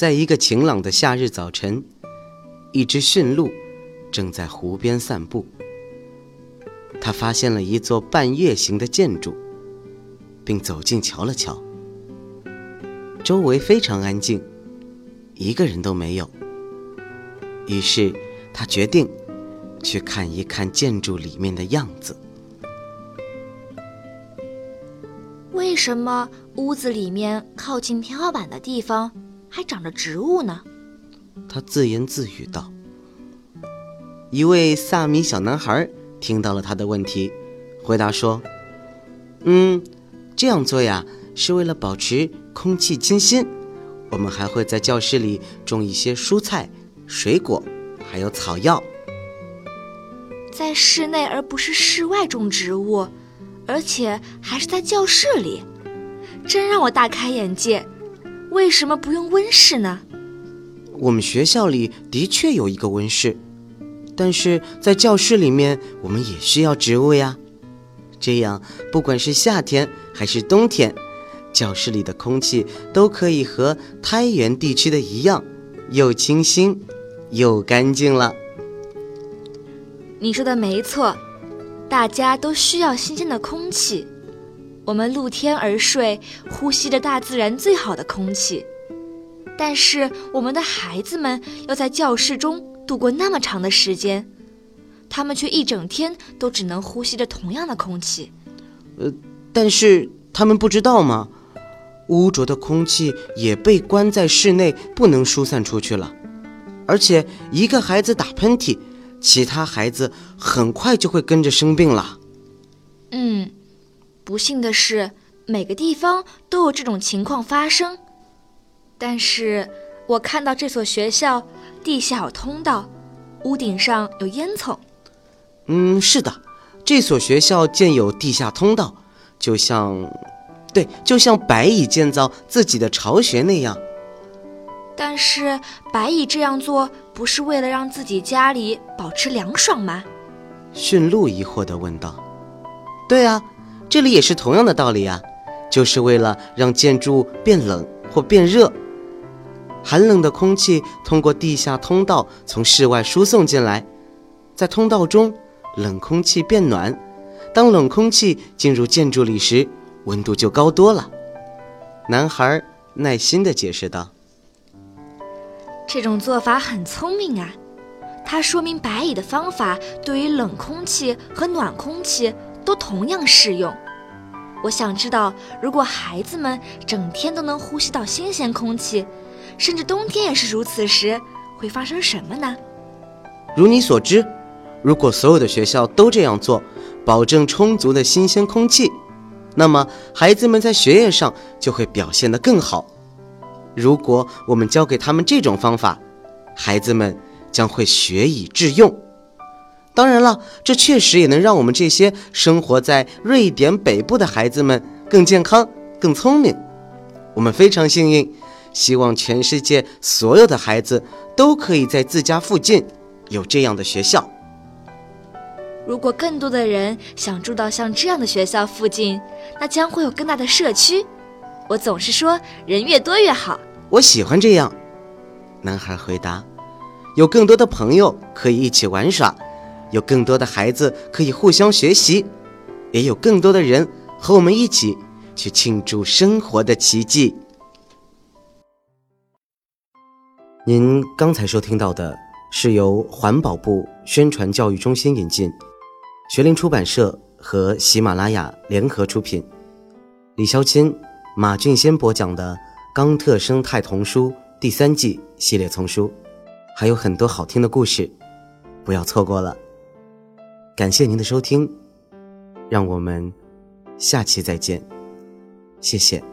在一个晴朗的夏日早晨，一只驯鹿正在湖边散步。它发现了一座半月形的建筑，并走近瞧了瞧。周围非常安静，一个人都没有。于是，他决定去看一看建筑里面的样子。为什么屋子里面靠近天花板的地方？还长着植物呢，他自言自语道。一位萨米小男孩听到了他的问题，回答说：“嗯，这样做呀，是为了保持空气清新。我们还会在教室里种一些蔬菜、水果，还有草药。在室内而不是室外种植物，而且还是在教室里，真让我大开眼界。”为什么不用温室呢？我们学校里的确有一个温室，但是在教室里面，我们也需要植物呀。这样，不管是夏天还是冬天，教室里的空气都可以和太原地区的一样，又清新又干净了。你说的没错，大家都需要新鲜的空气。我们露天而睡，呼吸着大自然最好的空气。但是我们的孩子们要在教室中度过那么长的时间，他们却一整天都只能呼吸着同样的空气。呃，但是他们不知道吗？污浊的空气也被关在室内，不能疏散出去了。而且一个孩子打喷嚏，其他孩子很快就会跟着生病了。嗯。不幸的是，每个地方都有这种情况发生。但是我看到这所学校地下有通道，屋顶上有烟囱。嗯，是的，这所学校建有地下通道，就像，对，就像白蚁建造自己的巢穴那样。但是白蚁这样做不是为了让自己家里保持凉爽吗？驯鹿疑惑地问道。对啊。这里也是同样的道理啊，就是为了让建筑变冷或变热。寒冷的空气通过地下通道从室外输送进来，在通道中，冷空气变暖。当冷空气进入建筑里时，温度就高多了。男孩耐心地解释道：“这种做法很聪明啊，它说明白蚁的方法对于冷空气和暖空气。”都同样适用。我想知道，如果孩子们整天都能呼吸到新鲜空气，甚至冬天也是如此时，会发生什么呢？如你所知，如果所有的学校都这样做，保证充足的新鲜空气，那么孩子们在学业上就会表现得更好。如果我们教给他们这种方法，孩子们将会学以致用。当然了，这确实也能让我们这些生活在瑞典北部的孩子们更健康、更聪明。我们非常幸运，希望全世界所有的孩子都可以在自家附近有这样的学校。如果更多的人想住到像这样的学校附近，那将会有更大的社区。我总是说，人越多越好。我喜欢这样。男孩回答：“有更多的朋友可以一起玩耍。”有更多的孩子可以互相学习，也有更多的人和我们一起去庆祝生活的奇迹。您刚才收听到的是由环保部宣传教育中心引进，学林出版社和喜马拉雅联合出品，李肖钦、马俊先播讲的《冈特生态童书》第三季系列丛书，还有很多好听的故事，不要错过了。感谢您的收听，让我们下期再见，谢谢。